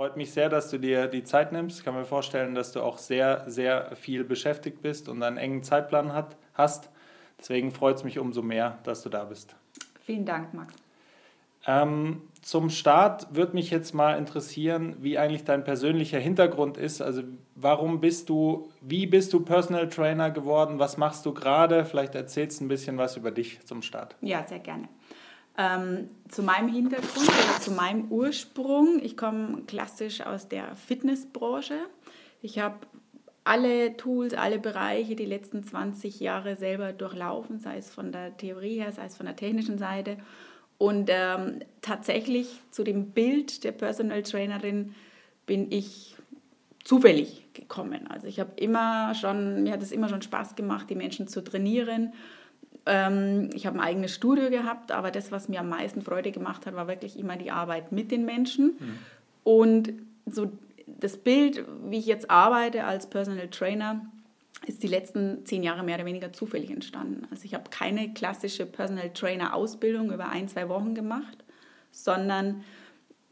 Freut mich sehr, dass du dir die Zeit nimmst. Ich kann mir vorstellen, dass du auch sehr, sehr viel beschäftigt bist und einen engen Zeitplan hat, hast. Deswegen freut es mich umso mehr, dass du da bist. Vielen Dank, Max. Ähm, zum Start würde mich jetzt mal interessieren, wie eigentlich dein persönlicher Hintergrund ist. Also warum bist du, wie bist du Personal Trainer geworden? Was machst du gerade? Vielleicht erzählst du ein bisschen was über dich zum Start. Ja, sehr gerne. Ähm, zu meinem Hintergrund oder zu meinem Ursprung. Ich komme klassisch aus der Fitnessbranche. Ich habe alle Tools, alle Bereiche die letzten 20 Jahre selber durchlaufen, sei es von der Theorie her, sei es von der technischen Seite. Und ähm, tatsächlich zu dem Bild der Personal Trainerin bin ich zufällig gekommen. Also ich habe immer schon, mir hat es immer schon Spaß gemacht, die Menschen zu trainieren. Ähm, ich habe ein eigenes Studio gehabt, aber das, was mir am meisten Freude gemacht hat, war wirklich immer die Arbeit mit den Menschen. Mhm. Und so das Bild, wie ich jetzt arbeite als Personal Trainer, ist die letzten zehn Jahre mehr oder weniger zufällig entstanden. Also ich habe keine klassische Personal Trainer Ausbildung über ein, zwei Wochen gemacht, sondern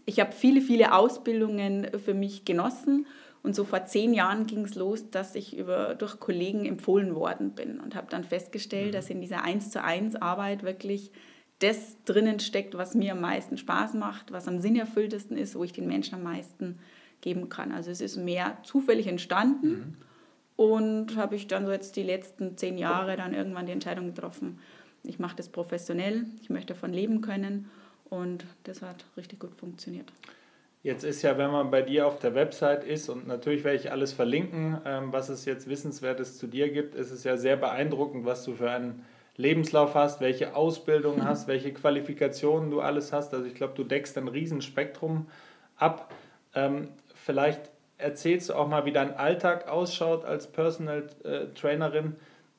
ich habe viele, viele Ausbildungen für mich genossen. Und so vor zehn Jahren ging es los, dass ich über, durch Kollegen empfohlen worden bin und habe dann festgestellt, mhm. dass in dieser 1 zu 1 Arbeit wirklich das drinnen steckt, was mir am meisten Spaß macht, was am sinnerfülltesten ist, wo ich den Menschen am meisten geben kann. Also es ist mehr zufällig entstanden mhm. und habe ich dann so jetzt die letzten zehn Jahre dann irgendwann die Entscheidung getroffen, ich mache das professionell, ich möchte davon leben können und das hat richtig gut funktioniert. Jetzt ist ja, wenn man bei dir auf der Website ist, und natürlich werde ich alles verlinken, ähm, was es jetzt Wissenswertes zu dir gibt, ist es ja sehr beeindruckend, was du für einen Lebenslauf hast, welche Ausbildung mhm. hast, welche Qualifikationen du alles hast. Also ich glaube, du deckst ein Riesenspektrum ab. Ähm, vielleicht erzählst du auch mal, wie dein Alltag ausschaut als Personal äh, Trainerin.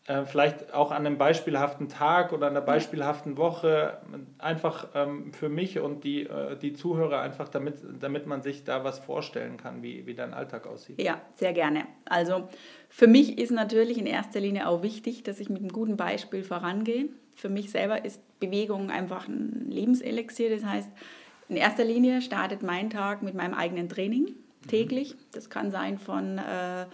Äh, vielleicht auch an einem beispielhaften Tag oder einer beispielhaften Woche. Einfach ähm, für mich und die, äh, die Zuhörer, einfach damit, damit man sich da was vorstellen kann, wie, wie dein Alltag aussieht. Ja, sehr gerne. Also für mich ist natürlich in erster Linie auch wichtig, dass ich mit einem guten Beispiel vorangehe. Für mich selber ist Bewegung einfach ein Lebenselixier. Das heißt, in erster Linie startet mein Tag mit meinem eigenen Training täglich. Das kann sein von äh,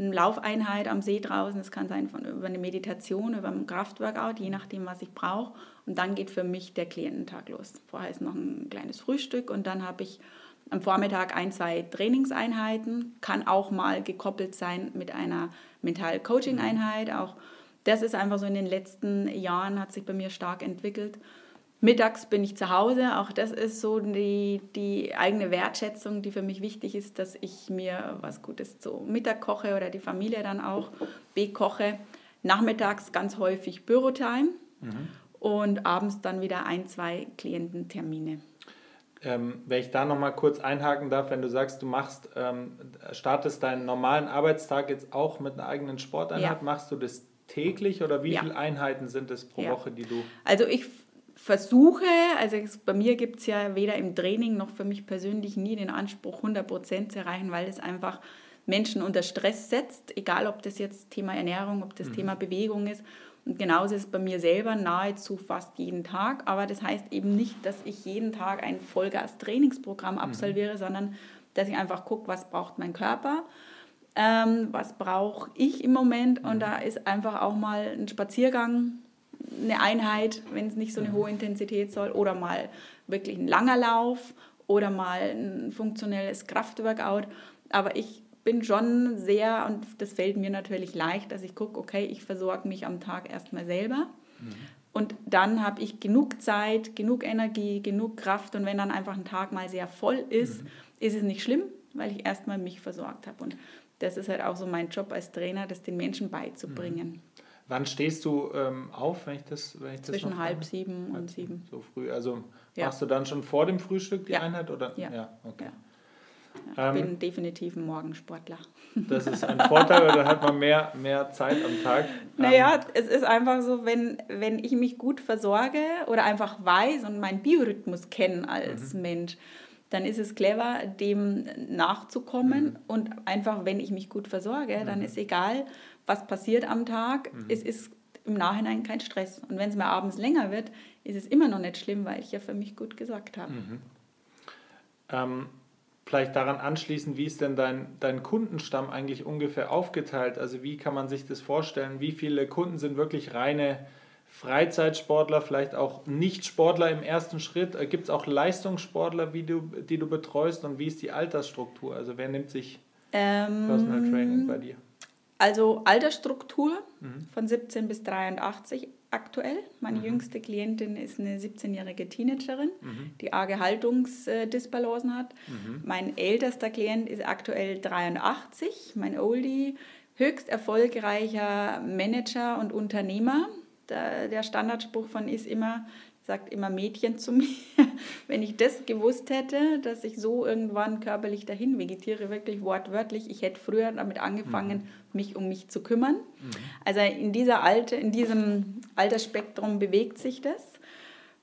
einer Laufeinheit am See draußen, das kann sein von über eine Meditation, über ein Kraftworkout, je nachdem, was ich brauche. Und dann geht für mich der Kliententag los. Vorher ist noch ein kleines Frühstück und dann habe ich am Vormittag ein, zwei Trainingseinheiten, kann auch mal gekoppelt sein mit einer Mental-Coaching-Einheit. Auch das ist einfach so in den letzten Jahren hat sich bei mir stark entwickelt. Mittags bin ich zu Hause. Auch das ist so die, die eigene Wertschätzung, die für mich wichtig ist, dass ich mir was Gutes zu Mittag koche oder die Familie dann auch bekoche. Nachmittags ganz häufig Bürotime mhm. und abends dann wieder ein, zwei Kliententermine. Ähm, wenn ich da nochmal kurz einhaken darf, wenn du sagst, du machst, ähm, startest deinen normalen Arbeitstag jetzt auch mit einer eigenen Sporteinheit, ja. machst du das täglich oder wie ja. viele Einheiten sind es pro ja. Woche, die du? Also ich versuche, also bei mir gibt es ja weder im Training noch für mich persönlich nie den Anspruch, 100% zu erreichen, weil es einfach Menschen unter Stress setzt, egal ob das jetzt Thema Ernährung, ob das mhm. Thema Bewegung ist. Und genauso ist es bei mir selber nahezu fast jeden Tag. Aber das heißt eben nicht, dass ich jeden Tag ein Vollgas-Trainingsprogramm mhm. absolviere, mhm. sondern dass ich einfach gucke, was braucht mein Körper, ähm, was brauche ich im Moment. Und mhm. da ist einfach auch mal ein Spaziergang eine Einheit, wenn es nicht so eine mhm. hohe Intensität soll, oder mal wirklich ein langer Lauf oder mal ein funktionelles Kraftworkout. Aber ich bin schon sehr, und das fällt mir natürlich leicht, dass ich gucke, okay, ich versorge mich am Tag erstmal selber. Mhm. Und dann habe ich genug Zeit, genug Energie, genug Kraft. Und wenn dann einfach ein Tag mal sehr voll ist, mhm. ist es nicht schlimm, weil ich erstmal mich versorgt habe. Und das ist halt auch so mein Job als Trainer, das den Menschen beizubringen. Mhm. Wann stehst du ähm, auf, wenn ich das, wenn ich Zwischen halb sieben und sieben. So früh. Also ja. machst du dann schon vor dem Frühstück die ja. Einheit? Oder? Ja. ja okay. Ja. Ich ähm, bin definitiv ein Morgensportler. Das ist ein Vorteil, weil dann hat man mehr, mehr Zeit am Tag. Naja, ähm, es ist einfach so, wenn, wenn ich mich gut versorge oder einfach weiß und meinen Biorhythmus kenne als mhm. Mensch, dann ist es clever, dem nachzukommen mhm. und einfach, wenn ich mich gut versorge, mhm. dann ist egal, was passiert am Tag. Mhm. Es ist im Nachhinein kein Stress. Und wenn es mir abends länger wird, ist es immer noch nicht schlimm, weil ich ja für mich gut gesorgt habe. Mhm. Ähm, vielleicht daran anschließen, wie ist denn dein, dein Kundenstamm eigentlich ungefähr aufgeteilt? Also wie kann man sich das vorstellen? Wie viele Kunden sind wirklich reine Freizeitsportler, vielleicht auch Nicht-Sportler im ersten Schritt? Äh, Gibt es auch Leistungssportler, wie du, die du betreust und wie ist die Altersstruktur? Also wer nimmt sich ähm, Personal Training bei dir? Also Altersstruktur mhm. von 17 bis 83 aktuell. Meine mhm. jüngste Klientin ist eine 17-jährige Teenagerin, mhm. die arge Haltungsdisbalancen hat. Mhm. Mein ältester Klient ist aktuell 83, mein Oldie, höchst erfolgreicher Manager und Unternehmer. Der Standardspruch von ist immer, sagt immer Mädchen zu mir, wenn ich das gewusst hätte, dass ich so irgendwann körperlich dahin vegetiere, wirklich wortwörtlich, ich hätte früher damit angefangen, mhm. mich um mich zu kümmern. Mhm. Also in, dieser Alte, in diesem Altersspektrum bewegt sich das.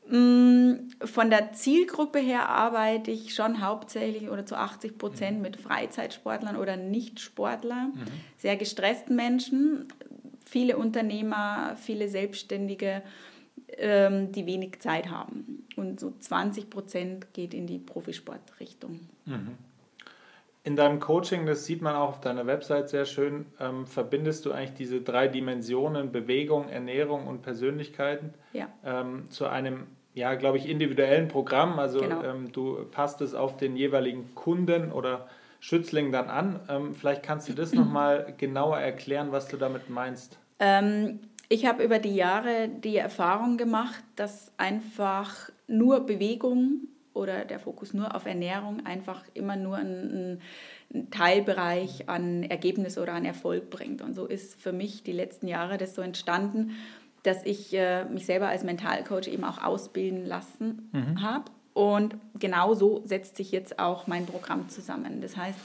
Mm, von der Zielgruppe her arbeite ich schon hauptsächlich oder zu 80 Prozent mhm. mit Freizeitsportlern oder Nichtsportlern, mhm. sehr gestressten Menschen, viele Unternehmer, viele Selbstständige ähm, die wenig Zeit haben. Und so 20 Prozent geht in die Profisportrichtung. Mhm. In deinem Coaching, das sieht man auch auf deiner Website sehr schön, ähm, verbindest du eigentlich diese drei Dimensionen Bewegung, Ernährung und Persönlichkeiten ja. ähm, zu einem, ja, glaube ich, individuellen Programm. Also genau. ähm, du passt es auf den jeweiligen Kunden oder Schützling dann an. Ähm, vielleicht kannst du das nochmal genauer erklären, was du damit meinst. Ich habe über die Jahre die Erfahrung gemacht, dass einfach nur Bewegung oder der Fokus nur auf Ernährung einfach immer nur einen, einen Teilbereich an Ergebnis oder an Erfolg bringt. Und so ist für mich die letzten Jahre das so entstanden, dass ich äh, mich selber als Mentalcoach eben auch ausbilden lassen mhm. habe. Und genau so setzt sich jetzt auch mein Programm zusammen. Das heißt,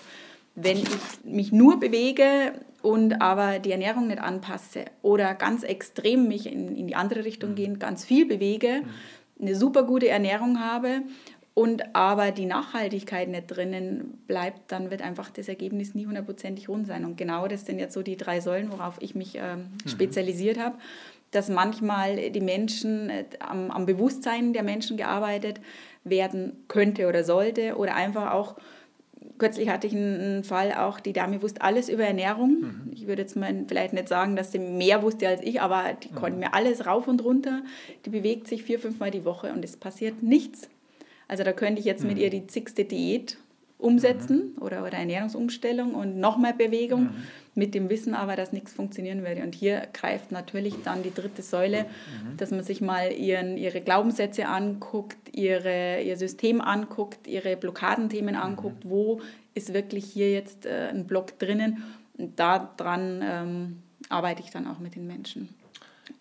wenn ich mich nur bewege und aber die Ernährung nicht anpasse oder ganz extrem mich in, in die andere Richtung mhm. gehen, ganz viel bewege, mhm. eine super gute Ernährung habe und aber die Nachhaltigkeit nicht drinnen bleibt, dann wird einfach das Ergebnis nie hundertprozentig rund sein. Und genau das sind jetzt so die drei Säulen, worauf ich mich ähm, mhm. spezialisiert habe, dass manchmal die Menschen äh, am, am Bewusstsein der Menschen gearbeitet werden könnte oder sollte oder einfach auch Kürzlich hatte ich einen Fall auch, die Dame wusste alles über Ernährung. Mhm. Ich würde jetzt mal vielleicht nicht sagen, dass sie mehr wusste als ich, aber die mhm. konnte mir alles rauf und runter. Die bewegt sich vier, fünf Mal die Woche und es passiert nichts. Also da könnte ich jetzt mhm. mit ihr die zigste Diät umsetzen mhm. oder, oder Ernährungsumstellung und nochmal Bewegung, mhm. Mit dem Wissen aber, dass nichts funktionieren würde. Und hier greift natürlich dann die dritte Säule, mhm. dass man sich mal ihren, ihre Glaubenssätze anguckt, ihre, ihr System anguckt, ihre Blockadenthemen mhm. anguckt, wo ist wirklich hier jetzt äh, ein Block drinnen. Und daran ähm, arbeite ich dann auch mit den Menschen.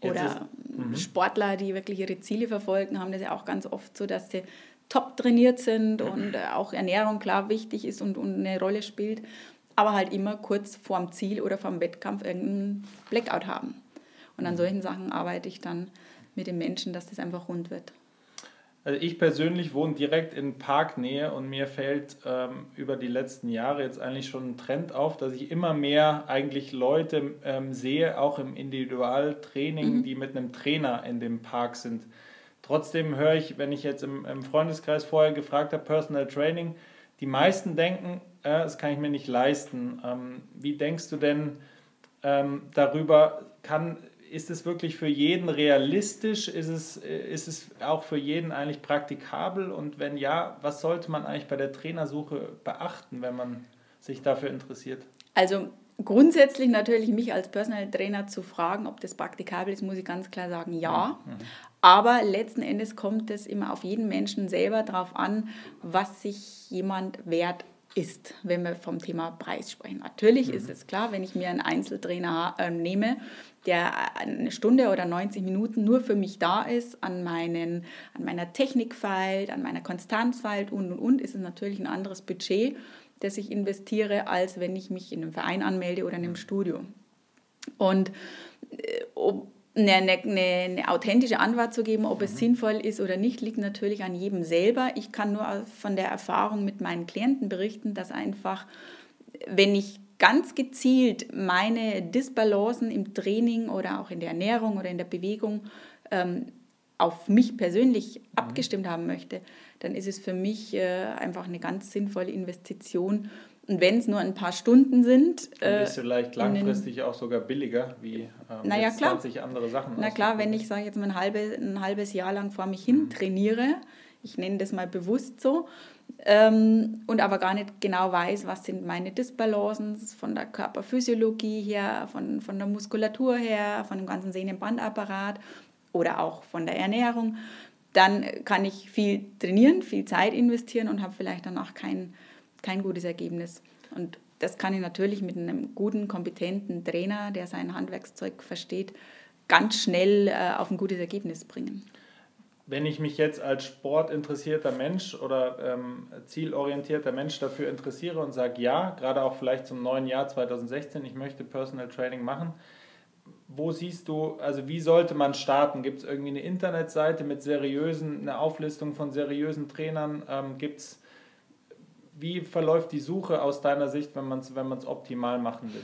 Oder ist, mhm. Sportler, die wirklich ihre Ziele verfolgen, haben das ja auch ganz oft so, dass sie top trainiert sind und äh, auch Ernährung klar wichtig ist und, und eine Rolle spielt, aber halt immer kurz vorm Ziel oder vorm Wettkampf irgendeinen Blackout haben. Und an mhm. solchen Sachen arbeite ich dann mit den Menschen, dass das einfach rund wird. Also ich persönlich wohne direkt in Parknähe und mir fällt ähm, über die letzten Jahre jetzt eigentlich schon ein Trend auf, dass ich immer mehr eigentlich Leute ähm, sehe, auch im Individualtraining, mhm. die mit einem Trainer in dem Park sind. Trotzdem höre ich, wenn ich jetzt im, im Freundeskreis vorher gefragt habe, Personal Training, die meisten denken, äh, das kann ich mir nicht leisten. Ähm, wie denkst du denn ähm, darüber, kann, ist es wirklich für jeden realistisch? Ist es, äh, ist es auch für jeden eigentlich praktikabel? Und wenn ja, was sollte man eigentlich bei der Trainersuche beachten, wenn man sich dafür interessiert? Also grundsätzlich natürlich mich als Personal Trainer zu fragen, ob das praktikabel ist, muss ich ganz klar sagen, ja. Mhm. Aber letzten Endes kommt es immer auf jeden Menschen selber darauf an, was sich jemand wert ist, wenn wir vom Thema Preis sprechen. Natürlich mhm. ist es klar, wenn ich mir einen Einzeltrainer äh, nehme, der eine Stunde oder 90 Minuten nur für mich da ist, an, meinen, an meiner Technik feilt, an meiner Konstanz feilt und und und, ist es natürlich ein anderes Budget, das ich investiere, als wenn ich mich in einem Verein anmelde oder in einem Studio. Und äh, ob eine, eine, eine, authentische Antwort zu geben, ob mhm. es sinnvoll ist oder nicht, liegt natürlich an jedem selber. Ich kann nur von der Erfahrung mit meinen Klienten berichten, dass einfach, wenn ich ganz gezielt meine Disbalancen im Training oder auch in der Ernährung oder in der Bewegung ähm, auf mich persönlich mhm. abgestimmt haben möchte, dann ist es für mich äh, einfach eine ganz sinnvolle Investition. Und wenn es nur ein paar Stunden sind. Äh, ist vielleicht langfristig den, auch sogar billiger wie ähm, klar. 20 andere Sachen. Na klar, wenn ich, sage jetzt mal, ein, halbe, ein halbes Jahr lang vor mich hin mhm. trainiere, ich nenne das mal bewusst so, ähm, und aber gar nicht genau weiß, was sind meine Disbalancen von der Körperphysiologie her, von, von der Muskulatur her, von dem ganzen Sehnenbandapparat oder auch von der Ernährung, dann kann ich viel trainieren, viel Zeit investieren und habe vielleicht danach kein, kein gutes Ergebnis. Und das kann ich natürlich mit einem guten, kompetenten Trainer, der sein Handwerkszeug versteht, ganz schnell äh, auf ein gutes Ergebnis bringen wenn ich mich jetzt als sportinteressierter Mensch oder ähm, zielorientierter Mensch dafür interessiere und sage, ja, gerade auch vielleicht zum neuen Jahr 2016, ich möchte Personal Training machen, wo siehst du, also wie sollte man starten? Gibt es irgendwie eine Internetseite mit seriösen, eine Auflistung von seriösen Trainern? Ähm, gibt's, wie verläuft die Suche aus deiner Sicht, wenn man es wenn optimal machen will?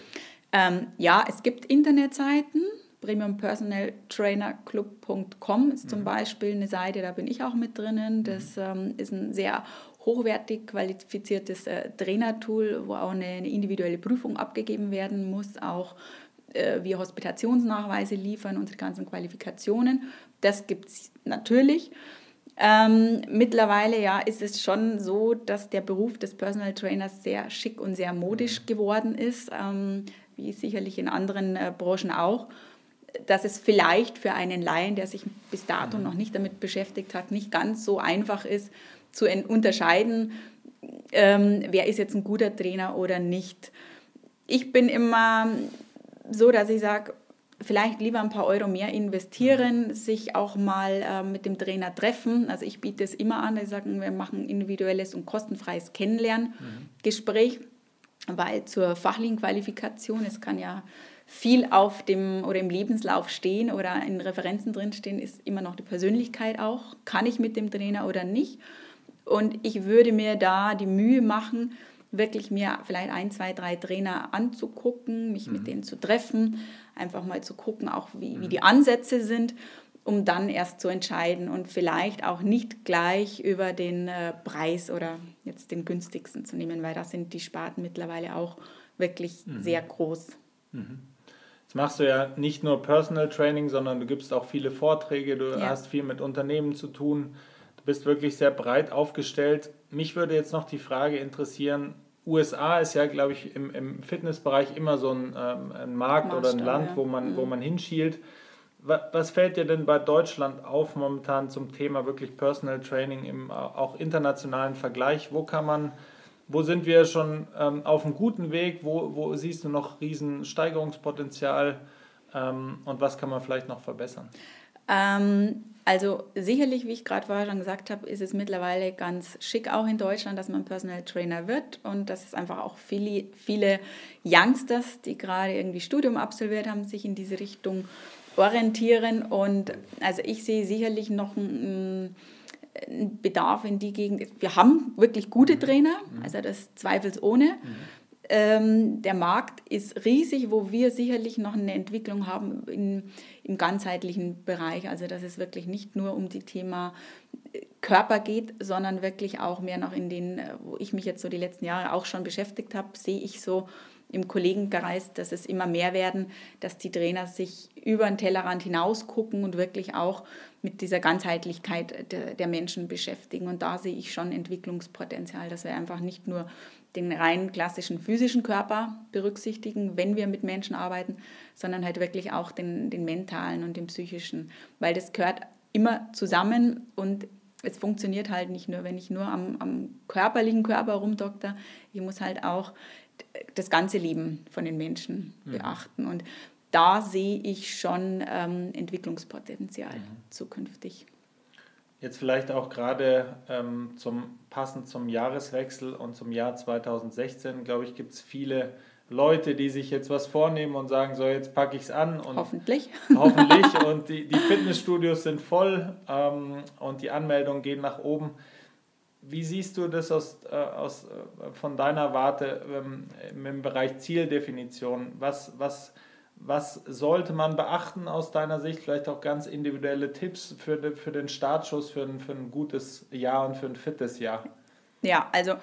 Ähm, ja, es gibt Internetseiten premiumpersonaltrainerclub.com ist zum mhm. Beispiel eine Seite, da bin ich auch mit drinnen. Das mhm. ähm, ist ein sehr hochwertig qualifiziertes äh, Trainertool, wo auch eine, eine, individuelle Prüfung abgegeben werden muss, auch äh, wir Hospitationsnachweise liefern, unsere ganzen Qualifikationen. Das gibt es natürlich. Ähm, mittlerweile ja, ist es schon so, dass der Beruf des Personal Trainers sehr schick und sehr modisch mhm. geworden ist, ähm, wie sicherlich in anderen äh, Branchen auch dass es vielleicht für einen Laien, der sich bis dato mhm. noch nicht damit beschäftigt hat, nicht ganz so einfach ist zu unterscheiden, ähm, wer ist jetzt ein guter Trainer oder nicht. Ich bin immer so, dass ich sage, vielleicht lieber ein paar Euro mehr investieren, mhm. sich auch mal äh, mit dem Trainer treffen. Also ich biete es immer an, ich sage, wir machen individuelles und kostenfreies Kennenlerngespräch, mhm. weil zur fachlichen Qualifikation, es kann ja viel auf dem oder im Lebenslauf stehen oder in Referenzen drinstehen, ist immer noch die Persönlichkeit auch. Kann ich mit dem Trainer oder nicht? Und ich würde mir da die Mühe machen, wirklich mir vielleicht ein, zwei, drei Trainer anzugucken, mich mhm. mit denen zu treffen, einfach mal zu gucken, auch wie, mhm. wie die Ansätze sind, um dann erst zu entscheiden und vielleicht auch nicht gleich über den äh, Preis oder jetzt den günstigsten zu nehmen, weil da sind die Sparten mittlerweile auch wirklich mhm. sehr groß. Mhm. Jetzt machst du ja nicht nur Personal Training, sondern du gibst auch viele Vorträge, du ja. hast viel mit Unternehmen zu tun, du bist wirklich sehr breit aufgestellt. Mich würde jetzt noch die Frage interessieren, USA ist ja, glaube ich, im, im Fitnessbereich immer so ein, ähm, ein Markt Maßstab, oder ein Land, ja. wo, man, mhm. wo man hinschielt. Was fällt dir denn bei Deutschland auf momentan zum Thema wirklich Personal Training im auch internationalen Vergleich? Wo kann man wo sind wir schon ähm, auf einem guten Weg? Wo, wo siehst du noch riesen Steigerungspotenzial? Ähm, und was kann man vielleicht noch verbessern? Also sicherlich, wie ich gerade vorher schon gesagt habe, ist es mittlerweile ganz schick auch in Deutschland, dass man Personal Trainer wird und dass es einfach auch viele, viele Youngsters, die gerade irgendwie Studium absolviert haben, sich in diese Richtung orientieren. Und also ich sehe sicherlich noch ein, ein Bedarf in die Gegend. Wir haben wirklich gute mhm. Trainer, mhm. also das zweifelsohne. Mhm. Ähm, der Markt ist riesig, wo wir sicherlich noch eine Entwicklung haben in, im ganzheitlichen Bereich. Also dass es wirklich nicht nur um die Thema äh, Körper geht, sondern wirklich auch mehr noch in den, äh, wo ich mich jetzt so die letzten Jahre auch schon beschäftigt habe, sehe ich so im Kollegenkreis, dass es immer mehr werden, dass die Trainer sich über den Tellerrand hinaus gucken und wirklich auch mit dieser Ganzheitlichkeit der, der Menschen beschäftigen. Und da sehe ich schon Entwicklungspotenzial, dass wir einfach nicht nur den rein klassischen physischen Körper berücksichtigen, wenn wir mit Menschen arbeiten, sondern halt wirklich auch den, den mentalen und den psychischen, weil das gehört immer zusammen und es funktioniert halt nicht nur, wenn ich nur am, am körperlichen Körper rumdokter, ich muss halt auch das ganze Leben von den Menschen mhm. beachten. Und da sehe ich schon ähm, Entwicklungspotenzial mhm. zukünftig. Jetzt vielleicht auch gerade ähm, zum, passend zum Jahreswechsel und zum Jahr 2016, glaube ich, gibt es viele Leute, die sich jetzt was vornehmen und sagen, so jetzt packe ich es an. Und hoffentlich. Hoffentlich. Und die, die Fitnessstudios sind voll ähm, und die Anmeldungen gehen nach oben. Wie siehst du das aus, äh, aus, äh, von deiner Warte ähm, im Bereich Zieldefinition? Was, was was sollte man beachten aus deiner Sicht? Vielleicht auch ganz individuelle Tipps für, für den Startschuss, für ein, für ein gutes Jahr und für ein fittes Jahr? Ja, also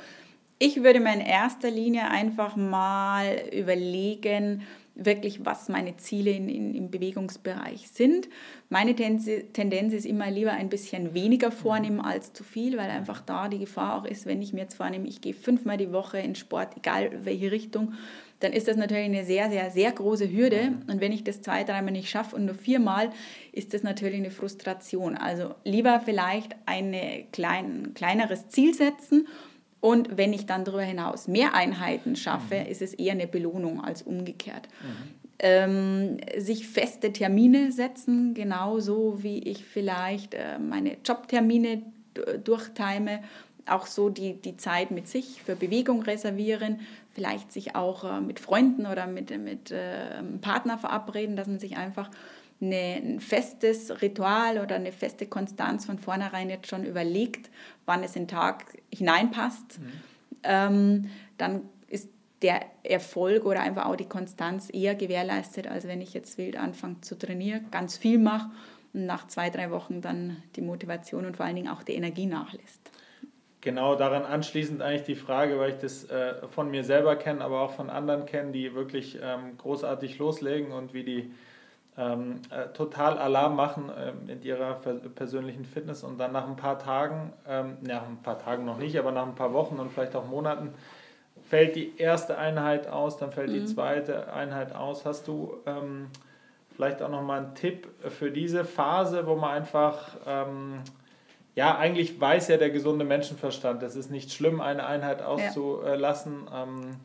ich würde mir in erster Linie einfach mal überlegen, wirklich, was meine Ziele in, in, im Bewegungsbereich sind. Meine Tendenz ist immer lieber ein bisschen weniger vornehmen als zu viel, weil einfach da die Gefahr auch ist, wenn ich mir jetzt vornehme, ich gehe fünfmal die Woche in Sport, egal welche Richtung, dann ist das natürlich eine sehr, sehr, sehr große Hürde. Mhm. Und wenn ich das zwei, dreimal nicht schaffe und nur viermal, ist das natürlich eine Frustration. Also lieber vielleicht ein klein, kleineres Ziel setzen und wenn ich dann darüber hinaus mehr Einheiten schaffe, mhm. ist es eher eine Belohnung als umgekehrt. Mhm. Ähm, sich feste Termine setzen, genauso wie ich vielleicht äh, meine Jobtermine durchtime, auch so die, die Zeit mit sich für Bewegung reservieren, vielleicht sich auch äh, mit Freunden oder mit, mit äh, Partner verabreden, dass man sich einfach eine, ein festes Ritual oder eine feste Konstanz von vornherein jetzt schon überlegt, wann es in den Tag hineinpasst, mhm. ähm, dann ist der Erfolg oder einfach auch die Konstanz eher gewährleistet, als wenn ich jetzt wild anfange zu trainieren, ganz viel mache und nach zwei, drei Wochen dann die Motivation und vor allen Dingen auch die Energie nachlässt. Genau daran anschließend eigentlich die Frage, weil ich das äh, von mir selber kenne, aber auch von anderen kenne, die wirklich ähm, großartig loslegen und wie die ähm, äh, total Alarm machen ähm, in ihrer persönlichen Fitness und dann nach ein paar Tagen, ähm, ja, ein paar Tagen noch nicht, aber nach ein paar Wochen und vielleicht auch Monaten fällt die erste Einheit aus, dann fällt mhm. die zweite Einheit aus. Hast du ähm, vielleicht auch nochmal einen Tipp für diese Phase, wo man einfach, ähm, ja, eigentlich weiß ja der gesunde Menschenverstand, es ist nicht schlimm, eine Einheit auszulassen. Ja. Ähm,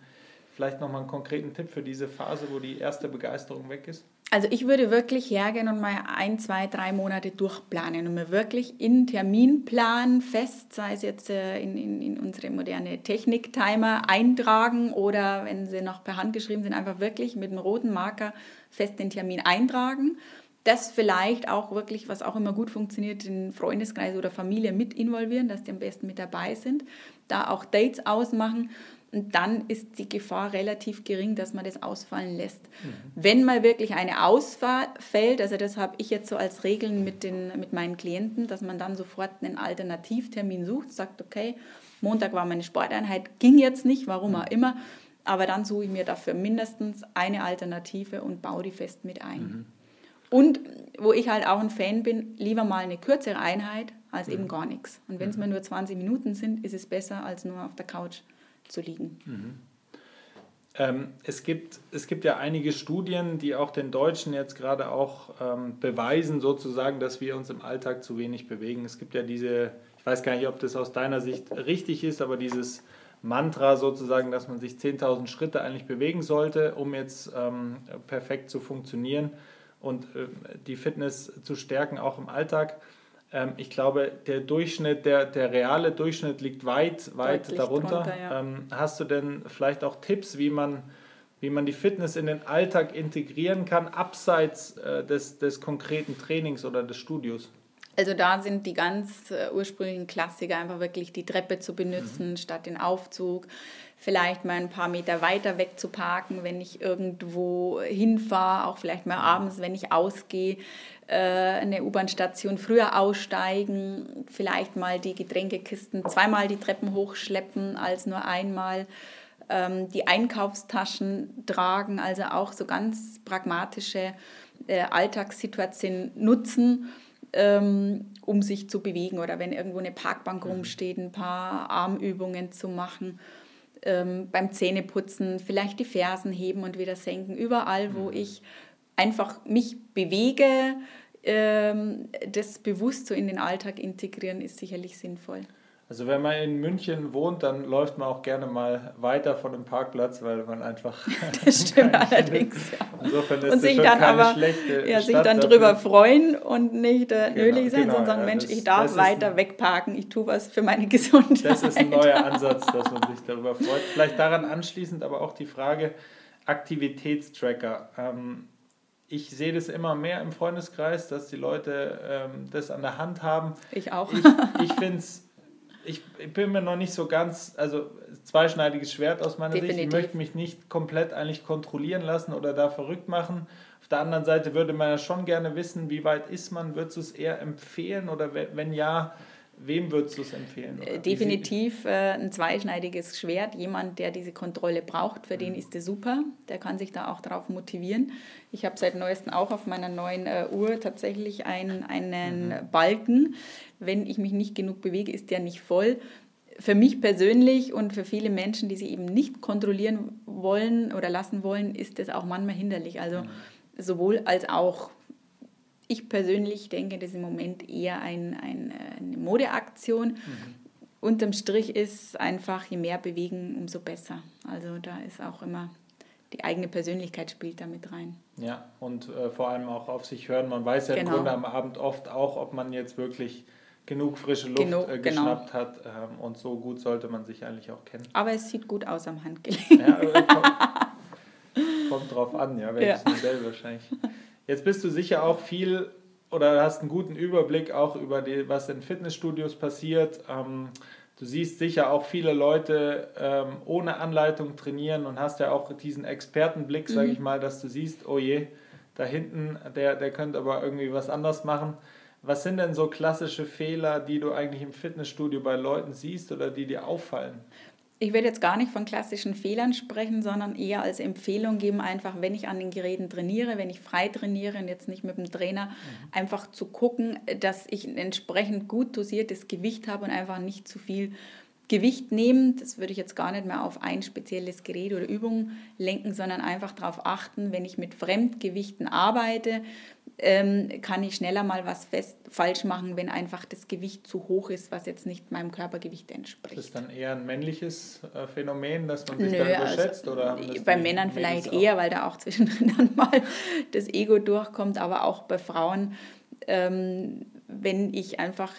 vielleicht nochmal einen konkreten Tipp für diese Phase, wo die erste Begeisterung weg ist? Also ich würde wirklich hergehen und mal ein, zwei, drei Monate durchplanen und mir wirklich in Terminplan fest, sei es jetzt äh, in, in, in unsere moderne Technik-Timer eintragen oder wenn sie noch per Hand geschrieben sind, einfach wirklich mit einem roten Marker fest den Termin eintragen. Das vielleicht auch wirklich, was auch immer gut funktioniert, den Freundeskreis oder Familie mit involvieren, dass die am besten mit dabei sind. Da auch Dates ausmachen und dann ist die Gefahr relativ gering, dass man das ausfallen lässt. Mhm. Wenn mal wirklich eine Ausfall fällt, also das habe ich jetzt so als Regeln mit, den, mit meinen Klienten, dass man dann sofort einen Alternativtermin sucht, sagt, okay, Montag war meine Sporteinheit, ging jetzt nicht, warum auch mhm. immer, aber dann suche ich mir dafür mindestens eine Alternative und baue die fest mit ein. Mhm. Und wo ich halt auch ein Fan bin, lieber mal eine kürzere Einheit als mhm. eben gar nichts. Und wenn es mhm. mal nur 20 Minuten sind, ist es besser als nur auf der Couch zu liegen. Mhm. Ähm, es, gibt, es gibt ja einige Studien, die auch den Deutschen jetzt gerade auch ähm, beweisen, sozusagen, dass wir uns im Alltag zu wenig bewegen. Es gibt ja diese, ich weiß gar nicht, ob das aus deiner Sicht richtig ist, aber dieses Mantra sozusagen, dass man sich 10.000 Schritte eigentlich bewegen sollte, um jetzt ähm, perfekt zu funktionieren und äh, die Fitness zu stärken, auch im Alltag. Ähm, ich glaube, der Durchschnitt, der, der reale Durchschnitt liegt weit, weit Deutlich darunter. Drunter, ja. ähm, hast du denn vielleicht auch Tipps, wie man, wie man die Fitness in den Alltag integrieren kann, abseits äh, des, des konkreten Trainings oder des Studios? Also da sind die ganz äh, ursprünglichen Klassiker einfach wirklich die Treppe zu benutzen mhm. statt den Aufzug. Vielleicht mal ein paar Meter weiter weg zu parken, wenn ich irgendwo hinfahre, auch vielleicht mal abends, wenn ich ausgehe äh, eine U-Bahn-Station früher aussteigen, vielleicht mal die Getränkekisten zweimal die Treppen hochschleppen als nur einmal, ähm, die Einkaufstaschen tragen, also auch so ganz pragmatische äh, Alltagssituationen nutzen, ähm, um sich zu bewegen oder wenn irgendwo eine Parkbank mhm. rumsteht, ein paar Armübungen zu machen. Ähm, beim Zähneputzen vielleicht die Fersen heben und wieder senken, überall, wo mhm. ich einfach mich bewege, ähm, das bewusst so in den Alltag integrieren, ist sicherlich sinnvoll. Also wenn man in München wohnt, dann läuft man auch gerne mal weiter von dem Parkplatz, weil man einfach. das stimmt allerdings. Ja. Insofern ist und sich dann aber ja, sich dann drüber freuen und nicht äh, genau, nölig sein, genau, sondern sagen, ja, Mensch, das, ich darf weiter ein, wegparken, ich tue was für meine Gesundheit. Das ist ein neuer Ansatz, dass man sich darüber freut. Vielleicht daran anschließend aber auch die Frage Aktivitätstracker. Ähm, ich sehe das immer mehr im Freundeskreis, dass die Leute ähm, das an der Hand haben. Ich auch. Ich, ich finde es ich, ich bin mir noch nicht so ganz, also zweischneidiges Schwert aus meiner Definitiv. Sicht. Ich möchte mich nicht komplett eigentlich kontrollieren lassen oder da verrückt machen. Auf der anderen Seite würde man ja schon gerne wissen, wie weit ist man, würdest du es eher empfehlen oder wenn ja, Wem würdest du es empfehlen? Oder? Definitiv äh, ein zweischneidiges Schwert. Jemand, der diese Kontrolle braucht, für mhm. den ist es super. Der kann sich da auch darauf motivieren. Ich habe seit neuestem auch auf meiner neuen äh, Uhr tatsächlich ein, einen mhm. Balken. Wenn ich mich nicht genug bewege, ist der nicht voll. Für mich persönlich und für viele Menschen, die sich eben nicht kontrollieren wollen oder lassen wollen, ist das auch manchmal hinderlich. Also mhm. sowohl als auch ich persönlich denke, das ist im Moment eher ein, ein, eine Modeaktion. Mhm. Unterm Strich ist einfach, je mehr bewegen, umso besser. Also da ist auch immer die eigene Persönlichkeit spielt damit rein. Ja, und äh, vor allem auch auf sich hören. Man weiß ja genau. im Grunde am Abend oft auch, ob man jetzt wirklich genug frische Luft genug, äh, genau. geschnappt genau. hat. Ähm, und so gut sollte man sich eigentlich auch kennen. Aber es sieht gut aus am Handgelenk. Ja, äh, kommt, kommt drauf an, ja, welches ja. Modell wahrscheinlich. Jetzt bist du sicher auch viel oder hast einen guten Überblick auch über die, was in Fitnessstudios passiert. Ähm, du siehst sicher auch viele Leute ähm, ohne Anleitung trainieren und hast ja auch diesen Expertenblick, sage mhm. ich mal, dass du siehst, oh je, da hinten, der, der könnte aber irgendwie was anders machen. Was sind denn so klassische Fehler, die du eigentlich im Fitnessstudio bei Leuten siehst oder die dir auffallen? Ich werde jetzt gar nicht von klassischen Fehlern sprechen, sondern eher als Empfehlung geben, einfach, wenn ich an den Geräten trainiere, wenn ich frei trainiere und jetzt nicht mit dem Trainer, mhm. einfach zu gucken, dass ich ein entsprechend gut dosiertes Gewicht habe und einfach nicht zu viel Gewicht nehmen. Das würde ich jetzt gar nicht mehr auf ein spezielles Gerät oder Übung lenken, sondern einfach darauf achten, wenn ich mit Fremdgewichten arbeite, ähm, kann ich schneller mal was fest, falsch machen, wenn einfach das Gewicht zu hoch ist, was jetzt nicht meinem Körpergewicht entspricht. Ist das dann eher ein männliches äh, Phänomen, dass man sich Nö, da überschätzt? Also, oder bei Männern vielleicht auch? eher, weil da auch zwischendrin dann mal das Ego durchkommt, aber auch bei Frauen. Ähm, wenn ich einfach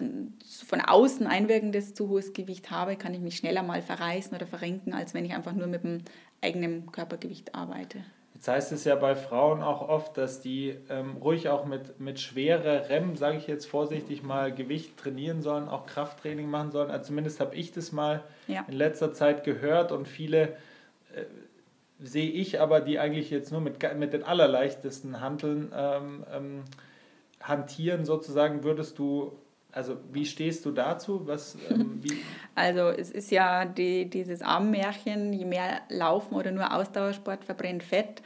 von außen einwirkendes zu hohes Gewicht habe, kann ich mich schneller mal verreißen oder verrenken, als wenn ich einfach nur mit dem eigenen Körpergewicht arbeite. Jetzt heißt es ja bei Frauen auch oft, dass die ähm, ruhig auch mit, mit schwererem, sage ich jetzt vorsichtig mal, Gewicht trainieren sollen, auch Krafttraining machen sollen. Also zumindest habe ich das mal ja. in letzter Zeit gehört und viele äh, sehe ich aber, die eigentlich jetzt nur mit, mit den allerleichtesten Handeln ähm, ähm, hantieren, sozusagen, würdest du also wie stehst du dazu? Was, ähm, also es ist ja die, dieses Armmärchen, je mehr Laufen oder nur Ausdauersport verbrennt Fett,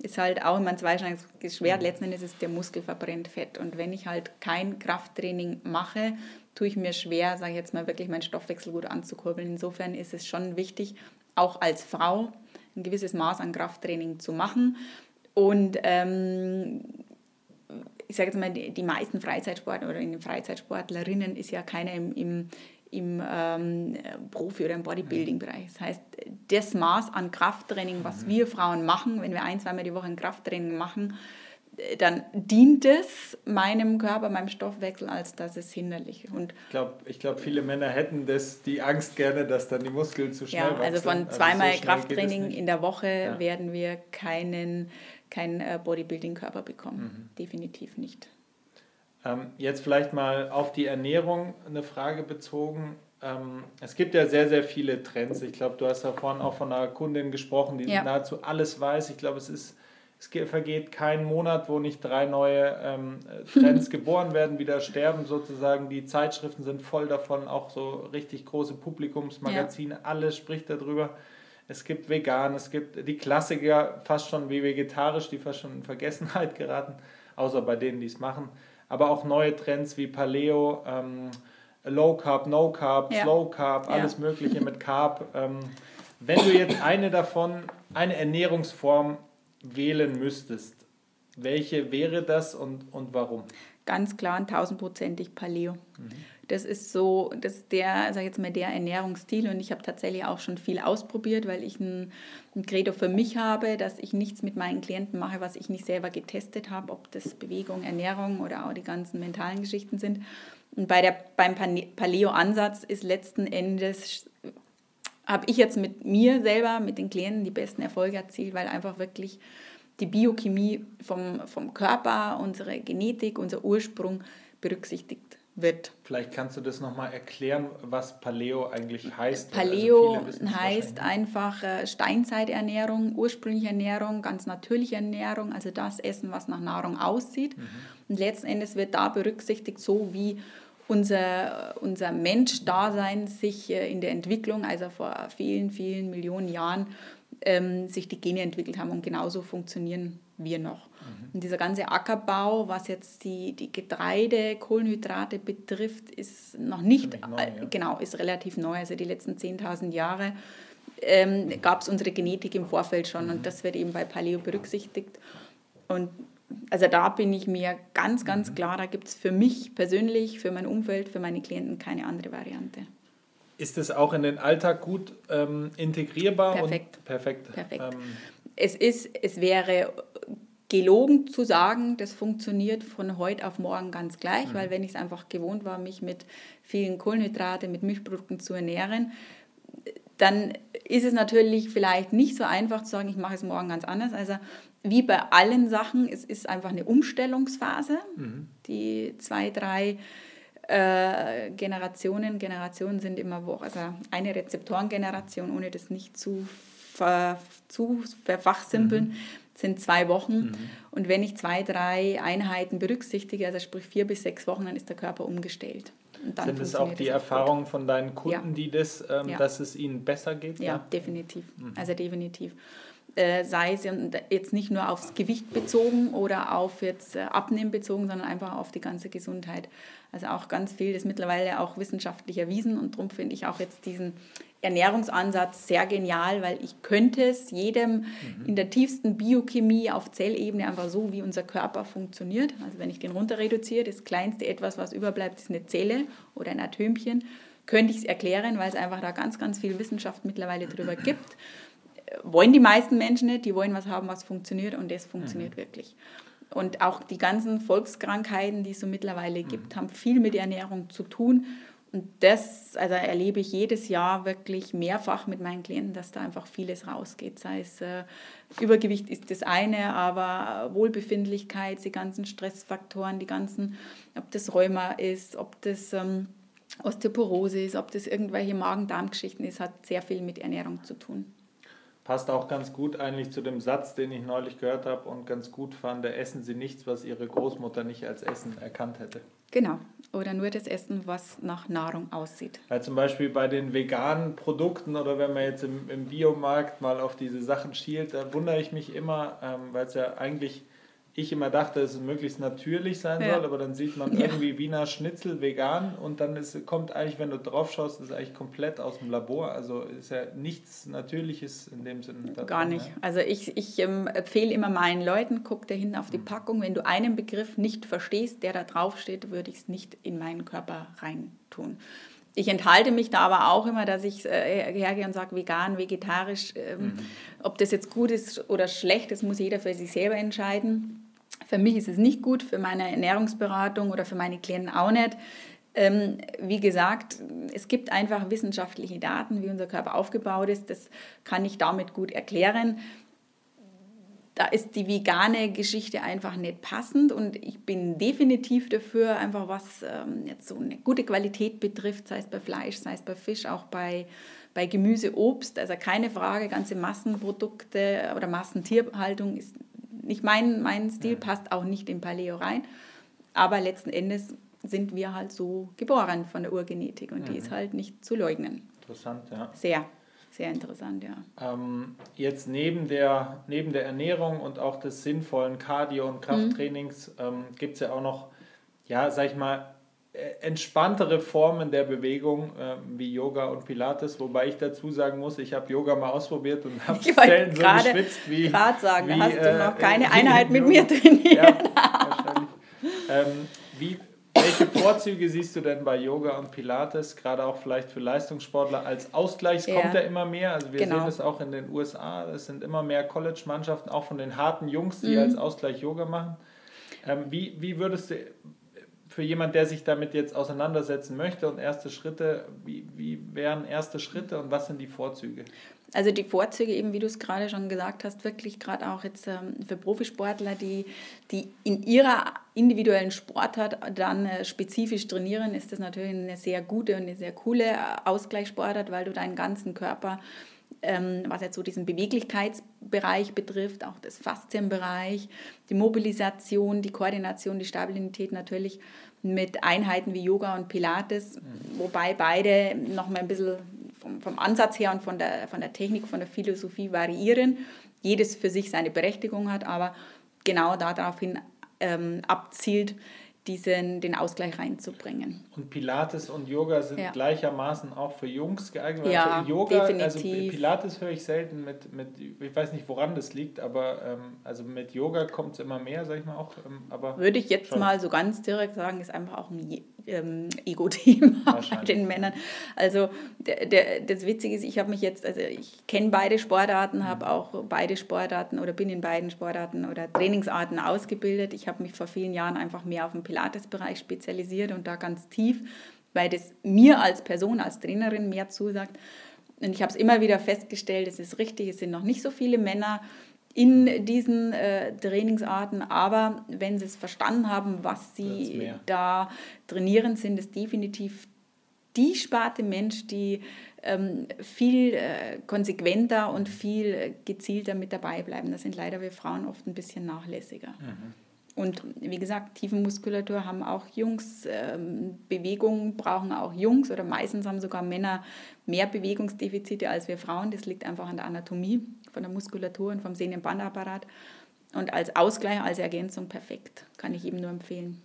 ist halt auch immer ein zweischneidiges Schwert. Mhm. Letzten Endes ist der Muskel verbrennt Fett. Und wenn ich halt kein Krafttraining mache, tue ich mir schwer, sage ich jetzt mal, wirklich meinen Stoffwechsel gut anzukurbeln. Insofern ist es schon wichtig, auch als Frau ein gewisses Maß an Krafttraining zu machen. Und ähm, ich sage jetzt mal, die, die meisten Freizeitsportler oder in den Freizeitsportlerinnen ist ja keiner im, im, im ähm, Profi- oder im Bodybuilding-Bereich. Das heißt, das Maß an Krafttraining, was mhm. wir Frauen machen, wenn wir ein, zweimal die Woche ein Krafttraining machen, dann dient es meinem Körper, meinem Stoffwechsel, als dass es hinderlich ist. Und ich glaube, ich glaub, viele Männer hätten das, die Angst gerne, dass dann die Muskeln zu schnell Ja, also von zweimal also so Krafttraining in der Woche ja. werden wir keinen keinen äh, Bodybuilding-Körper bekommen. Mhm. Definitiv nicht. Ähm, jetzt vielleicht mal auf die Ernährung eine Frage bezogen. Ähm, es gibt ja sehr, sehr viele Trends. Ich glaube, du hast da vorhin auch von einer Kundin gesprochen, die ja. nahezu alles weiß. Ich glaube, es ist es vergeht kein Monat, wo nicht drei neue ähm, Trends geboren werden, wieder sterben sozusagen. Die Zeitschriften sind voll davon, auch so richtig große Publikumsmagazine, ja. alles spricht darüber. Es gibt vegan, es gibt die Klassiker fast schon wie vegetarisch, die fast schon in Vergessenheit geraten, außer bei denen, die es machen. Aber auch neue Trends wie Paleo, ähm, Low Carb, No Carb, ja. Slow Carb, alles ja. Mögliche mit Carb. Ähm, wenn du jetzt eine davon, eine Ernährungsform wählen müsstest, welche wäre das und, und warum? Ganz klar ein tausendprozentig Paleo. Mhm. Das ist so, das ist der, sag jetzt mal, der Ernährungsstil und ich habe tatsächlich auch schon viel ausprobiert, weil ich ein, ein Credo für mich habe, dass ich nichts mit meinen Klienten mache, was ich nicht selber getestet habe, ob das Bewegung, Ernährung oder auch die ganzen mentalen Geschichten sind. Und bei der, beim Paleo-Ansatz ist letzten Endes, habe ich jetzt mit mir selber, mit den Klienten die besten Erfolge erzielt, weil einfach wirklich die Biochemie vom, vom Körper, unsere Genetik, unser Ursprung berücksichtigt wird. Vielleicht kannst du das nochmal erklären, was Paleo eigentlich heißt. Paleo also heißt einfach äh, Steinzeiternährung, ursprüngliche Ernährung, ganz natürliche Ernährung, also das Essen, was nach Nahrung aussieht. Mhm. Und letzten Endes wird da berücksichtigt, so wie unser, unser Mensch-Dasein sich äh, in der Entwicklung, also vor vielen, vielen Millionen Jahren, ähm, sich die Gene entwickelt haben und genauso funktionieren wir noch. Mhm. Und dieser ganze Ackerbau, was jetzt die, die Getreide, Kohlenhydrate betrifft, ist noch nicht, neu, ja. genau, ist relativ neu. Also die letzten 10.000 Jahre ähm, gab es unsere Genetik im Vorfeld schon mhm. und das wird eben bei Paleo berücksichtigt. Und also da bin ich mir ganz, ganz mhm. klar, da gibt es für mich persönlich, für mein Umfeld, für meine Klienten keine andere Variante. Ist es auch in den Alltag gut ähm, integrierbar? Perfekt. perfekt. perfekt. Ähm, es, ist, es wäre gelogen zu sagen, das funktioniert von heute auf morgen ganz gleich, mhm. weil wenn ich es einfach gewohnt war, mich mit vielen Kohlenhydrate, mit Milchprodukten zu ernähren, dann ist es natürlich vielleicht nicht so einfach zu sagen, ich mache es morgen ganz anders. Also wie bei allen Sachen, es ist einfach eine Umstellungsphase. Mhm. Die zwei, drei äh, Generationen, Generationen sind immer wo, also eine Rezeptorengeneration, ohne das nicht zu, ver, zu verfachsimpeln, mhm. sind zwei Wochen. Mhm. Und wenn ich zwei, drei Einheiten berücksichtige, also sprich vier bis sechs Wochen, dann ist der Körper umgestellt. Sind es auch die Erfahrungen von deinen Kunden, ja. die das, ähm, ja. dass es ihnen besser geht? Ja, ja? definitiv. Mhm. Also definitiv. Äh, sei es jetzt nicht nur aufs Gewicht bezogen oder auf jetzt äh, Abnehmen bezogen, sondern einfach auf die ganze Gesundheit. Also auch ganz viel ist mittlerweile auch wissenschaftlich erwiesen und darum finde ich auch jetzt diesen Ernährungsansatz sehr genial, weil ich könnte es jedem mhm. in der tiefsten Biochemie auf Zellebene einfach so, wie unser Körper funktioniert. Also wenn ich den runter reduziere, das kleinste etwas, was überbleibt, ist eine Zelle oder ein Atömchen, könnte ich es erklären, weil es einfach da ganz, ganz viel Wissenschaft mittlerweile drüber gibt wollen die meisten Menschen nicht, die wollen was haben, was funktioniert und das funktioniert mhm. wirklich. Und auch die ganzen Volkskrankheiten, die es so mittlerweile gibt, mhm. haben viel mit Ernährung zu tun. Und das also erlebe ich jedes Jahr wirklich mehrfach mit meinen Klienten, dass da einfach vieles rausgeht. Sei es äh, Übergewicht ist das eine, aber Wohlbefindlichkeit, die ganzen Stressfaktoren, die ganzen, ob das Rheuma ist, ob das ähm, Osteoporose ist, ob das irgendwelche Magen-Darm-Geschichten ist, hat sehr viel mit Ernährung zu tun passt auch ganz gut eigentlich zu dem Satz, den ich neulich gehört habe und ganz gut fand, essen Sie nichts, was Ihre Großmutter nicht als Essen erkannt hätte. Genau, oder nur das Essen, was nach Nahrung aussieht. Weil zum Beispiel bei den veganen Produkten oder wenn man jetzt im, im Biomarkt mal auf diese Sachen schielt, da wundere ich mich immer, ähm, weil es ja eigentlich ich immer dachte, dass es möglichst natürlich sein ja. soll, aber dann sieht man ja. irgendwie Wiener Schnitzel vegan und dann ist, kommt eigentlich, wenn du drauf schaust, ist eigentlich komplett aus dem Labor. Also ist ja nichts Natürliches in dem Sinne. Gar nicht. Ja. Also ich, ich ähm, empfehle immer meinen Leuten, guck da hinten auf die mhm. Packung. Wenn du einen Begriff nicht verstehst, der da drauf steht, würde ich es nicht in meinen Körper reintun. Ich enthalte mich da aber auch immer, dass ich äh, hergehe und sage, vegan, vegetarisch, ähm, mhm. ob das jetzt gut ist oder schlecht, das muss jeder für sich selber entscheiden. Für mich ist es nicht gut, für meine Ernährungsberatung oder für meine Klienten auch nicht. Ähm, wie gesagt, es gibt einfach wissenschaftliche Daten, wie unser Körper aufgebaut ist. Das kann ich damit gut erklären. Da ist die vegane Geschichte einfach nicht passend und ich bin definitiv dafür, einfach was ähm, jetzt so eine gute Qualität betrifft, sei es bei Fleisch, sei es bei Fisch, auch bei, bei Gemüse, Obst. Also keine Frage, ganze Massenprodukte oder Massentierhaltung ist nicht mein, mein Stil passt auch nicht in Paleo rein. Aber letzten Endes sind wir halt so geboren von der Urgenetik und mhm. die ist halt nicht zu leugnen. Interessant, ja. Sehr, sehr interessant, ja. Ähm, jetzt neben der, neben der Ernährung und auch des sinnvollen Cardio- und Krafttrainings mhm. ähm, gibt es ja auch noch, ja, sag ich mal, entspanntere Formen der Bewegung äh, wie Yoga und Pilates, wobei ich dazu sagen muss, ich habe Yoga mal ausprobiert und habe Zellen so grade, geschwitzt wie. Gerade sagen, wie, hast du noch äh, keine äh, Einheit mit mir trainiert. Ja, wahrscheinlich. ähm, wie, welche Vorzüge siehst du denn bei Yoga und Pilates, gerade auch vielleicht für Leistungssportler als Ausgleich? Es ja. kommt ja immer mehr. Also wir genau. sehen das auch in den USA. Es sind immer mehr College-Mannschaften, auch von den harten Jungs, die mhm. als Ausgleich Yoga machen. Ähm, wie, wie würdest du für jemand, der sich damit jetzt auseinandersetzen möchte und erste Schritte, wie, wie wären erste Schritte und was sind die Vorzüge? Also die Vorzüge, eben wie du es gerade schon gesagt hast, wirklich gerade auch jetzt ähm, für Profisportler, die, die in ihrer individuellen Sportart dann äh, spezifisch trainieren, ist das natürlich eine sehr gute und eine sehr coole äh, Ausgleichssportart, weil du deinen ganzen Körper ähm, was jetzt so diesen Beweglichkeitsbereich betrifft, auch das Faszienbereich, die Mobilisation, die Koordination, die Stabilität natürlich mit Einheiten wie Yoga und Pilates, wobei beide noch mal ein bisschen vom, vom Ansatz her und von der, von der Technik, von der Philosophie variieren. Jedes für sich seine Berechtigung hat, aber genau daraufhin ähm, abzielt, diesen, den Ausgleich reinzubringen. Und Pilates und Yoga sind ja. gleichermaßen auch für Jungs geeignet. Ja, Yoga, definitiv. also Pilates höre ich selten mit, mit, ich weiß nicht, woran das liegt, aber ähm, also mit Yoga kommt es immer mehr, sag ich mal auch. Ähm, aber Würde ich jetzt schon. mal so ganz direkt sagen, ist einfach auch ein ähm, Ego-Thema bei den Männern. Also der, der, das Witzige ist, ich habe mich jetzt, also ich kenne beide Sportarten, habe mhm. auch beide Sportarten oder bin in beiden Sportarten oder Trainingsarten ausgebildet. Ich habe mich vor vielen Jahren einfach mehr auf den Pilates-Bereich spezialisiert und da ganz tief, weil das mir als Person, als Trainerin mehr zusagt. Und ich habe es immer wieder festgestellt, es ist richtig, es sind noch nicht so viele Männer, in diesen äh, Trainingsarten. Aber wenn sie es verstanden haben, was sie da trainieren, sind es definitiv die Sparte Mensch, die ähm, viel äh, konsequenter und viel gezielter mit dabei bleiben. Da sind leider wir Frauen oft ein bisschen nachlässiger. Mhm. Und wie gesagt, Tiefenmuskulatur haben auch Jungs, ähm, Bewegungen brauchen auch Jungs oder meistens haben sogar Männer mehr Bewegungsdefizite als wir Frauen. Das liegt einfach an der Anatomie von der Muskulatur und vom Sehnenbandapparat. Und als Ausgleich, als Ergänzung perfekt, kann ich eben nur empfehlen.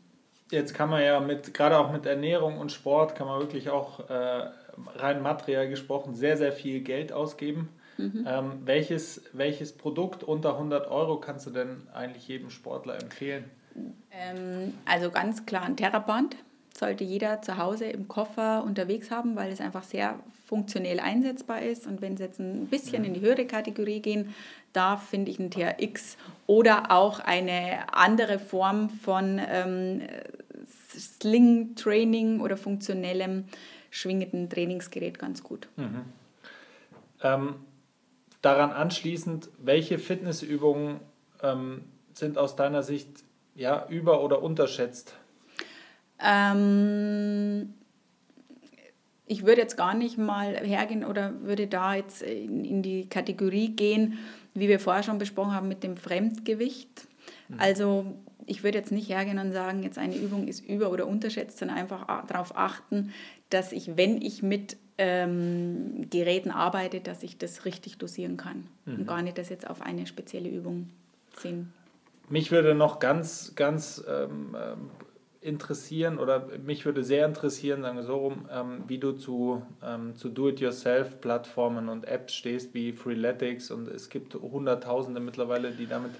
Jetzt kann man ja mit, gerade auch mit Ernährung und Sport, kann man wirklich auch äh, rein materiell gesprochen sehr, sehr viel Geld ausgeben. Mhm. Ähm, welches, welches Produkt unter 100 Euro kannst du denn eigentlich jedem Sportler empfehlen? Ähm, also ganz klar ein Terraband sollte jeder zu Hause im Koffer unterwegs haben, weil es einfach sehr funktionell einsetzbar ist. Und wenn es jetzt ein bisschen in die höhere Kategorie gehen darf, finde ich ein TRX oder auch eine andere Form von ähm, Sling-Training oder funktionellem schwingenden Trainingsgerät ganz gut. Mhm. Ähm, daran anschließend, welche Fitnessübungen ähm, sind aus deiner Sicht ja, über- oder unterschätzt? Ähm, ich würde jetzt gar nicht mal hergehen oder würde da jetzt in, in, die Kategorie gehen, wie wir vorher schon besprochen haben, mit dem Fremdgewicht. Mhm. Also ich würde jetzt nicht hergehen und sagen, jetzt eine Übung ist über- oder unterschätzt, sondern einfach darauf achten, dass ich, wenn ich mit ähm, Geräten arbeite, dass ich das richtig dosieren kann mhm. und gar nicht das jetzt auf eine spezielle Übung sehen. Mich würde noch ganz, ganz ähm, ähm interessieren oder mich würde sehr interessieren, sagen wir so rum, ähm, wie du zu, ähm, zu Do-it-yourself-Plattformen und Apps stehst wie Freeletics und es gibt Hunderttausende mittlerweile, die damit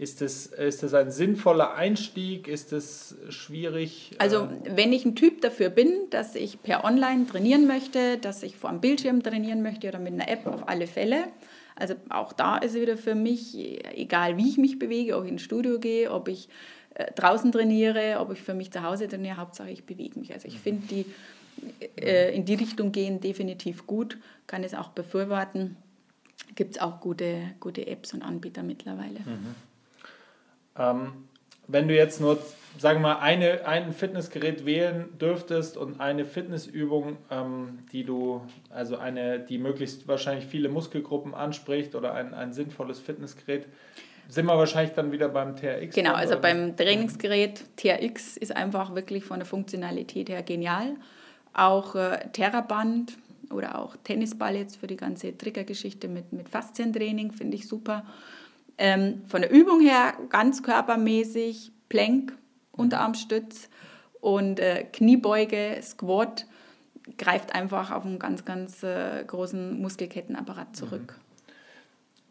ist das, ist das ein sinnvoller Einstieg? Ist das schwierig? Also, wenn ich ein Typ dafür bin, dass ich per Online trainieren möchte, dass ich vor dem Bildschirm trainieren möchte oder mit einer App auf alle Fälle. Also, auch da ist es wieder für mich, egal wie ich mich bewege, ob ich ins Studio gehe, ob ich äh, draußen trainiere, ob ich für mich zu Hause trainiere, Hauptsache ich bewege mich. Also, ich finde die äh, in die Richtung gehen definitiv gut, kann es auch befürworten. Gibt es auch gute, gute Apps und Anbieter mittlerweile. Mhm. Ähm, wenn du jetzt nur, sagen wir mal, eine, ein Fitnessgerät wählen dürftest und eine Fitnessübung, ähm, die du, also eine, die möglichst wahrscheinlich viele Muskelgruppen anspricht oder ein, ein sinnvolles Fitnessgerät, sind wir wahrscheinlich dann wieder beim TRX. Genau, also oder? beim Trainingsgerät TRX ist einfach wirklich von der Funktionalität her genial. Auch äh, Terraband oder auch Tennisball jetzt für die ganze Triggergeschichte mit, mit Faszientraining finde ich super. Ähm, von der Übung her ganz körpermäßig, Plank, Unterarmstütz und äh, Kniebeuge, Squat greift einfach auf einen ganz, ganz äh, großen Muskelkettenapparat zurück. Mhm.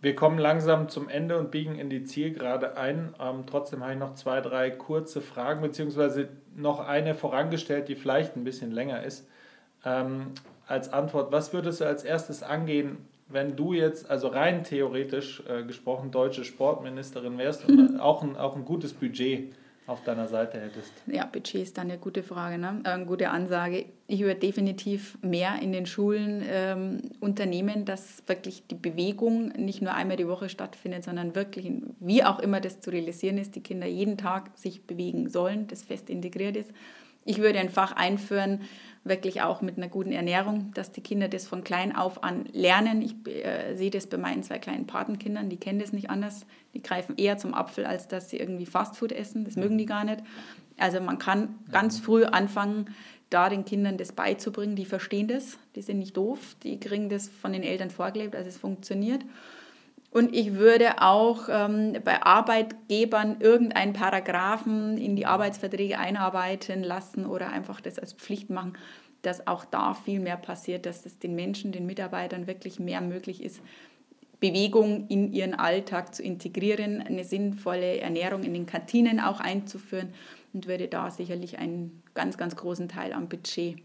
Wir kommen langsam zum Ende und biegen in die Zielgerade ein. Ähm, trotzdem habe ich noch zwei, drei kurze Fragen, beziehungsweise noch eine vorangestellt, die vielleicht ein bisschen länger ist. Ähm, als Antwort, was würdest du als erstes angehen, wenn du jetzt, also rein theoretisch äh, gesprochen, deutsche Sportministerin wärst und auch, ein, auch ein gutes Budget auf deiner Seite hättest? Ja, Budget ist dann eine gute Frage, ne? äh, eine gute Ansage. Ich würde definitiv mehr in den Schulen ähm, unternehmen, dass wirklich die Bewegung nicht nur einmal die Woche stattfindet, sondern wirklich, wie auch immer das zu realisieren ist, die Kinder jeden Tag sich bewegen sollen, das fest integriert ist. Ich würde ein Fach einführen, wirklich auch mit einer guten Ernährung, dass die Kinder das von klein auf an lernen. Ich äh, sehe das bei meinen zwei kleinen Patenkindern, die kennen das nicht anders. Die greifen eher zum Apfel, als dass sie irgendwie Fastfood essen. Das mögen die gar nicht. Also man kann ganz früh anfangen, da den Kindern das beizubringen. Die verstehen das, die sind nicht doof, die kriegen das von den Eltern vorgelebt, also es funktioniert. Und ich würde auch ähm, bei Arbeitgebern irgendeinen Paragraphen in die Arbeitsverträge einarbeiten lassen oder einfach das als Pflicht machen, dass auch da viel mehr passiert, dass es den Menschen, den Mitarbeitern wirklich mehr möglich ist, Bewegung in ihren Alltag zu integrieren, eine sinnvolle Ernährung in den Kantinen auch einzuführen und würde da sicherlich einen ganz, ganz großen Teil am Budget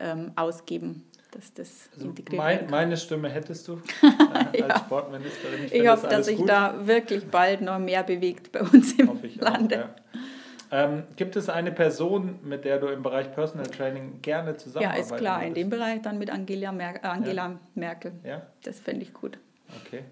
ähm, ausgeben dass das also integriert mein. Meine Stimme hättest du äh, als ja. Sportministerin. Ich, ich hoffe, das dass sich da wirklich bald noch mehr bewegt bei uns im Lande. Auch, ja. ähm, gibt es eine Person, mit der du im Bereich Personal Training gerne zusammenarbeitest? Ja, ist klar. Würdest? In dem Bereich dann mit Angela, Mer Angela ja. Merkel. Ja? Das fände ich gut. Okay.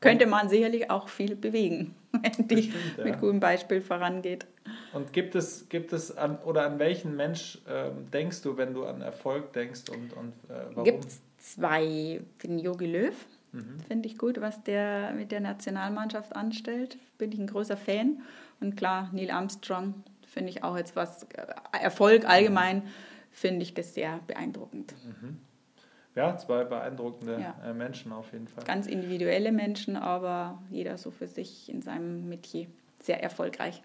Könnte man sicherlich auch viel bewegen, wenn die Bestimmt, mit gutem Beispiel vorangeht. Und gibt es, gibt es an, oder an welchen Mensch ähm, denkst du, wenn du an Erfolg denkst und, und äh, warum? Gibt es zwei, den Yogi Löw, mhm. finde ich gut, was der mit der Nationalmannschaft anstellt, bin ich ein großer Fan. Und klar, Neil Armstrong finde ich auch jetzt was, äh, Erfolg allgemein, finde ich das sehr beeindruckend. Mhm. Ja, zwei beeindruckende ja. Äh, Menschen auf jeden Fall. Ganz individuelle Menschen, aber jeder so für sich in seinem Metier sehr erfolgreich.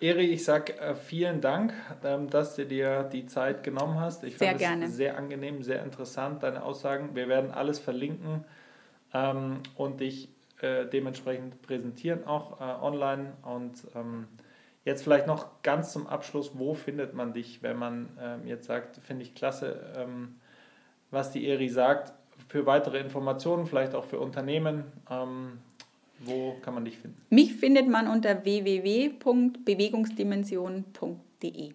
Eri, ich sage äh, vielen Dank, ähm, dass du dir die Zeit genommen hast. Ich sehr fand gerne. es sehr angenehm, sehr interessant, deine Aussagen. Wir werden alles verlinken ähm, und dich äh, dementsprechend präsentieren, auch online. Und ähm, jetzt vielleicht noch ganz zum Abschluss, wo findet man dich, wenn man jetzt sagt, finde ich klasse, was die Eri sagt, für weitere Informationen, vielleicht auch für Unternehmen ähm, wo kann man dich finden? Mich findet man unter www.bewegungsdimension.de.